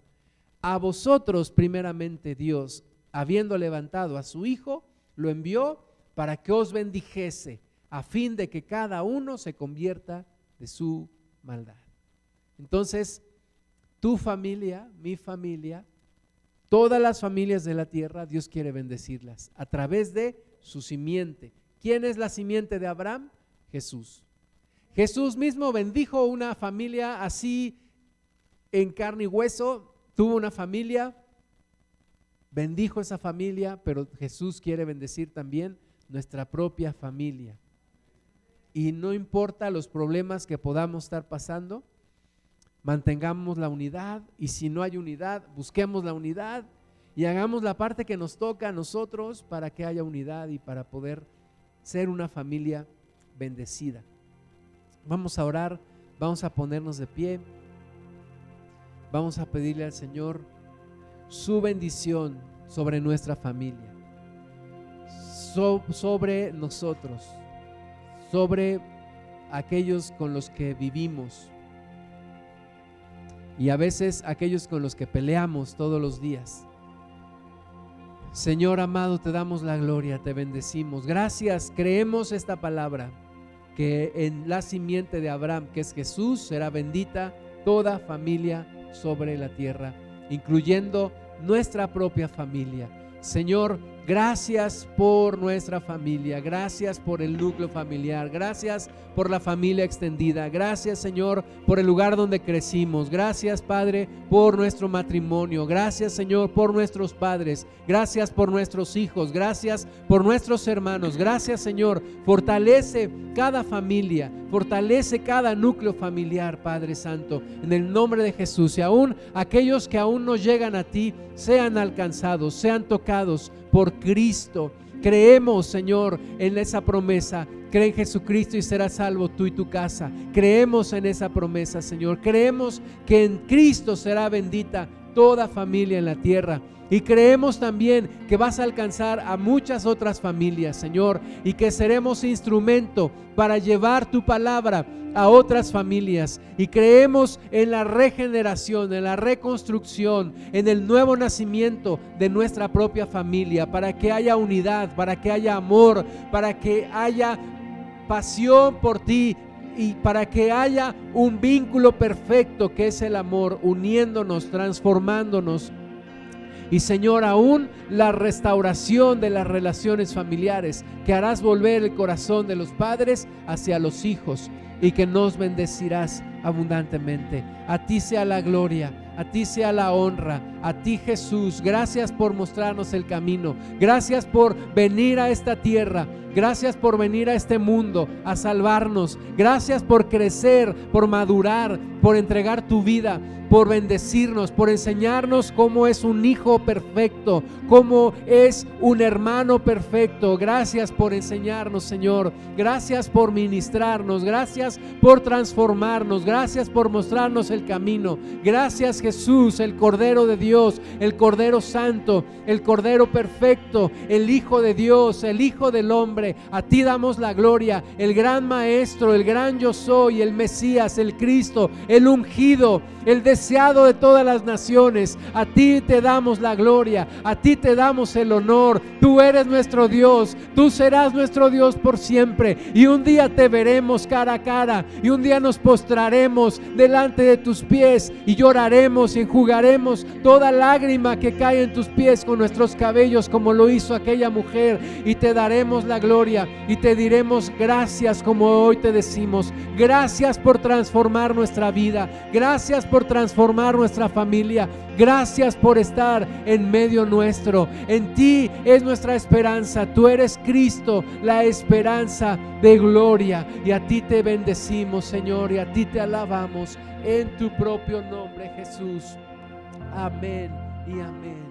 A vosotros primeramente Dios, habiendo levantado a su Hijo, lo envió para que os bendijese, a fin de que cada uno se convierta de su maldad. Entonces, tu familia, mi familia, todas las familias de la tierra, Dios quiere bendecirlas a través de su simiente. ¿Quién es la simiente de Abraham? Jesús. Jesús mismo bendijo una familia así en carne y hueso, tuvo una familia, bendijo esa familia, pero Jesús quiere bendecir también nuestra propia familia. Y no importa los problemas que podamos estar pasando, mantengamos la unidad y si no hay unidad, busquemos la unidad y hagamos la parte que nos toca a nosotros para que haya unidad y para poder ser una familia bendecida. Vamos a orar, vamos a ponernos de pie, vamos a pedirle al Señor su bendición sobre nuestra familia, sobre nosotros, sobre aquellos con los que vivimos y a veces aquellos con los que peleamos todos los días. Señor amado, te damos la gloria, te bendecimos. Gracias, creemos esta palabra, que en la simiente de Abraham, que es Jesús, será bendita toda familia sobre la tierra, incluyendo nuestra propia familia. Señor, Gracias por nuestra familia, gracias por el núcleo familiar, gracias por la familia extendida, gracias Señor por el lugar donde crecimos, gracias Padre por nuestro matrimonio, gracias Señor por nuestros padres, gracias por nuestros hijos, gracias por nuestros hermanos, gracias Señor, fortalece cada familia, fortalece cada núcleo familiar, Padre Santo, en el nombre de Jesús y aún aquellos que aún no llegan a ti sean alcanzados, sean tocados por Cristo. Creemos, Señor, en esa promesa. Cree en Jesucristo y serás salvo tú y tu casa. Creemos en esa promesa, Señor. Creemos que en Cristo será bendita toda familia en la tierra. Y creemos también que vas a alcanzar a muchas otras familias, Señor, y que seremos instrumento para llevar tu palabra a otras familias. Y creemos en la regeneración, en la reconstrucción, en el nuevo nacimiento de nuestra propia familia, para que haya unidad, para que haya amor, para que haya pasión por ti, y para que haya un vínculo perfecto que es el amor, uniéndonos, transformándonos y Señor, aún la restauración de las relaciones familiares, que harás volver el corazón de los padres hacia los hijos y que nos bendecirás abundantemente. A ti sea la gloria, a ti sea la honra, a ti Jesús. Gracias por mostrarnos el camino. Gracias por venir a esta tierra. Gracias por venir a este mundo a salvarnos. Gracias por crecer, por madurar, por entregar tu vida por bendecirnos, por enseñarnos cómo es un hijo perfecto, cómo es un hermano perfecto. Gracias por enseñarnos, Señor. Gracias por ministrarnos. Gracias por transformarnos. Gracias por mostrarnos el camino. Gracias Jesús, el Cordero de Dios, el Cordero Santo, el Cordero Perfecto, el Hijo de Dios, el Hijo del Hombre. A ti damos la gloria, el gran Maestro, el gran yo soy, el Mesías, el Cristo, el ungido, el de de todas las naciones. A ti te damos la gloria, a ti te damos el honor. Tú eres nuestro Dios, tú serás nuestro Dios por siempre. Y un día te veremos cara a cara y un día nos postraremos delante de tus pies y lloraremos y enjugaremos toda lágrima que cae en tus pies con nuestros cabellos como lo hizo aquella mujer y te daremos la gloria y te diremos gracias como hoy te decimos. Gracias por transformar nuestra vida. Gracias por transformar transformar nuestra familia. Gracias por estar en medio nuestro. En ti es nuestra esperanza. Tú eres Cristo, la esperanza de gloria. Y a ti te bendecimos, Señor, y a ti te alabamos en tu propio nombre, Jesús. Amén y amén.